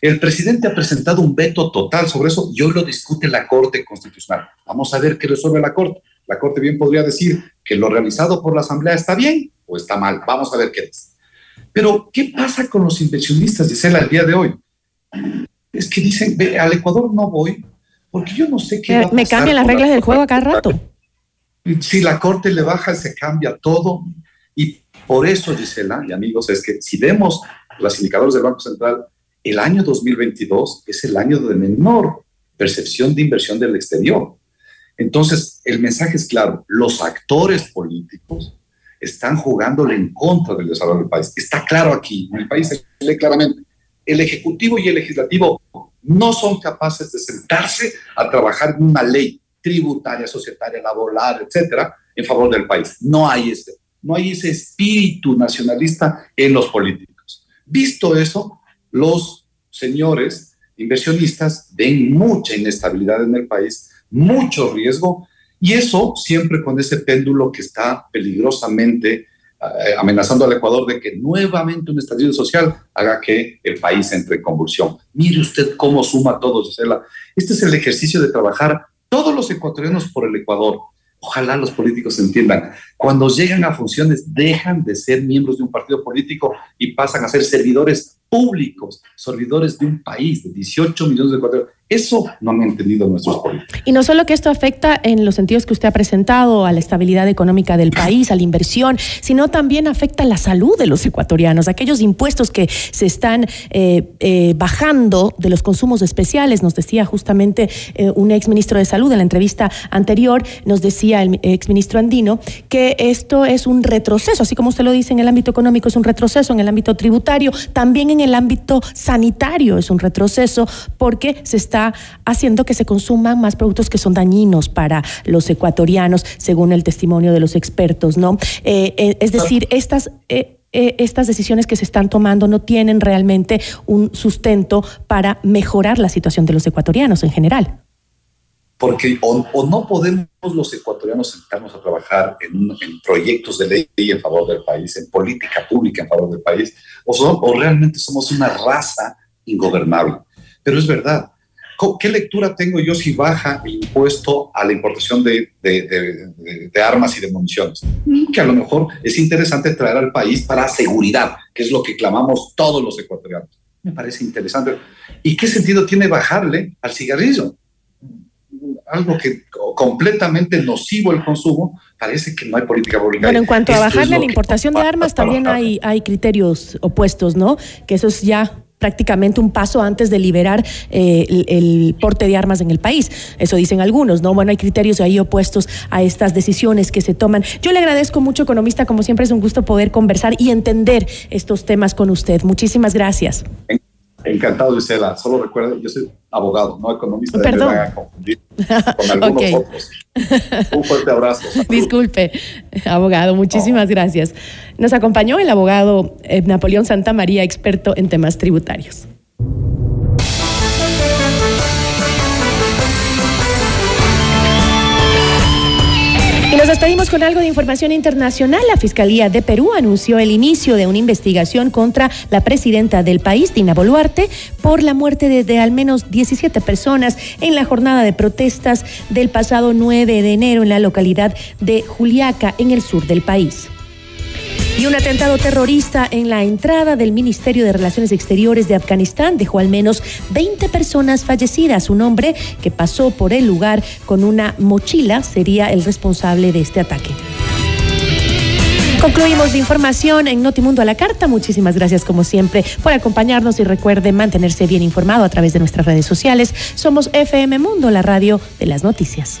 Speaker 22: El presidente ha presentado un veto total sobre eso y hoy lo discute la Corte Constitucional. Vamos a ver qué resuelve la Corte. La Corte bien podría decir que lo realizado por la Asamblea está bien o está mal. Vamos a ver qué dice. Pero, ¿qué pasa con los inversionistas, Gisela, el día de hoy? Es que dicen, "Ve, al Ecuador no voy, porque yo no sé qué va a
Speaker 1: Me
Speaker 22: pasar
Speaker 1: cambian las
Speaker 22: la
Speaker 1: reglas del juego a cada rato.
Speaker 22: si la corte le baja, se cambia todo. Y por eso, Gisela y amigos, es que si vemos los indicadores del Banco Central, el año 2022 es el año de menor percepción de inversión del exterior. Entonces, el mensaje es claro, los actores políticos están jugándole en contra del desarrollo del país. Está claro aquí, en el país se lee claramente, el Ejecutivo y el Legislativo no son capaces de sentarse a trabajar una ley tributaria, societaria, laboral, etcétera, en favor del país. No hay ese, no hay ese espíritu nacionalista en los políticos. Visto eso, los señores inversionistas ven mucha inestabilidad en el país, mucho riesgo, y eso siempre con ese péndulo que está peligrosamente amenazando al Ecuador de que nuevamente un estallido social haga que el país entre en convulsión. Mire usted cómo suma todo, Gisela. Este es el ejercicio de trabajar todos los ecuatorianos por el Ecuador. Ojalá los políticos entiendan. Cuando llegan a funciones, dejan de ser miembros de un partido político y pasan a ser servidores públicos, servidores de un país de 18 millones de ecuatorianos. Eso no han entendido nuestros políticos.
Speaker 1: Y no solo que esto afecta en los sentidos que usted ha presentado a la estabilidad económica del país, a la inversión, sino también afecta la salud de los ecuatorianos, aquellos impuestos que se están eh, eh, bajando de los consumos especiales. Nos decía justamente eh, un ex ministro de Salud en la entrevista anterior, nos decía el ex ministro Andino, que esto es un retroceso, así como usted lo dice en el ámbito económico, es un retroceso en el ámbito tributario, también en el ámbito sanitario es un retroceso porque se está haciendo que se consuman más productos que son dañinos para los ecuatorianos, según el testimonio de los expertos, ¿no? Eh, eh, es decir, estas... eh, eh, estas decisiones que se están tomando no tienen realmente un sustento para mejorar la situación de los ecuatorianos en general.
Speaker 22: porque o, o no podemos los ecuatorianos sentarnos a trabajar en, un- en proyectos de ley en favor del país, en política pública en favor del país, o, so- o realmente somos una raza ingobernable. Pero es verdad. ¿Qué lectura tengo yo si baja el impuesto a la importación de, de- de- de- armas y de municiones? Mm, Que a lo mejor es interesante traer al país para seguridad, que es lo que clamamos todos los ecuatorianos. Me parece interesante. ¿Y qué sentido tiene bajarle al cigarrillo? algo que co- completamente nocivo el consumo, parece que no hay política pública.
Speaker 1: Bueno, en cuanto a bajarle la importación de armas, también hay, hay criterios opuestos, ¿no? Que eso es ya prácticamente un paso antes de liberar eh, el, el porte de armas en el país. Eso dicen algunos, ¿no? Bueno, hay criterios ahí opuestos a estas decisiones que se toman. Yo le agradezco mucho, economista, como siempre es un gusto poder conversar y entender estos temas con usted. Muchísimas gracias.
Speaker 22: Encantado, Gisela. Solo recuerda, yo soy abogado, no economista.
Speaker 1: Perdón.
Speaker 22: No me hagan confundir con algunos otros. Un fuerte abrazo.
Speaker 1: Disculpe, abogado, muchísimas gracias. Nos acompañó el abogado eh, Napoleón Santa María, experto en temas tributarios. Nos despedimos con algo de información internacional. La Fiscalía de Perú anunció el inicio de una investigación contra la presidenta del país, Dina Boluarte, por la muerte de, de al menos 17 personas en la jornada de protestas del pasado 9 de enero en la localidad de Juliaca, en el sur del país. Y un atentado terrorista en la entrada del Ministerio de Relaciones Exteriores de Afganistán dejó al menos 20 personas fallecidas. Un hombre que pasó por el lugar con una mochila sería el responsable de este ataque. Concluimos la información en Notimundo a la Carta. Muchísimas gracias como siempre por acompañarnos y recuerde mantenerse bien informado a través de nuestras redes sociales. Somos FM Mundo, la radio de las noticias.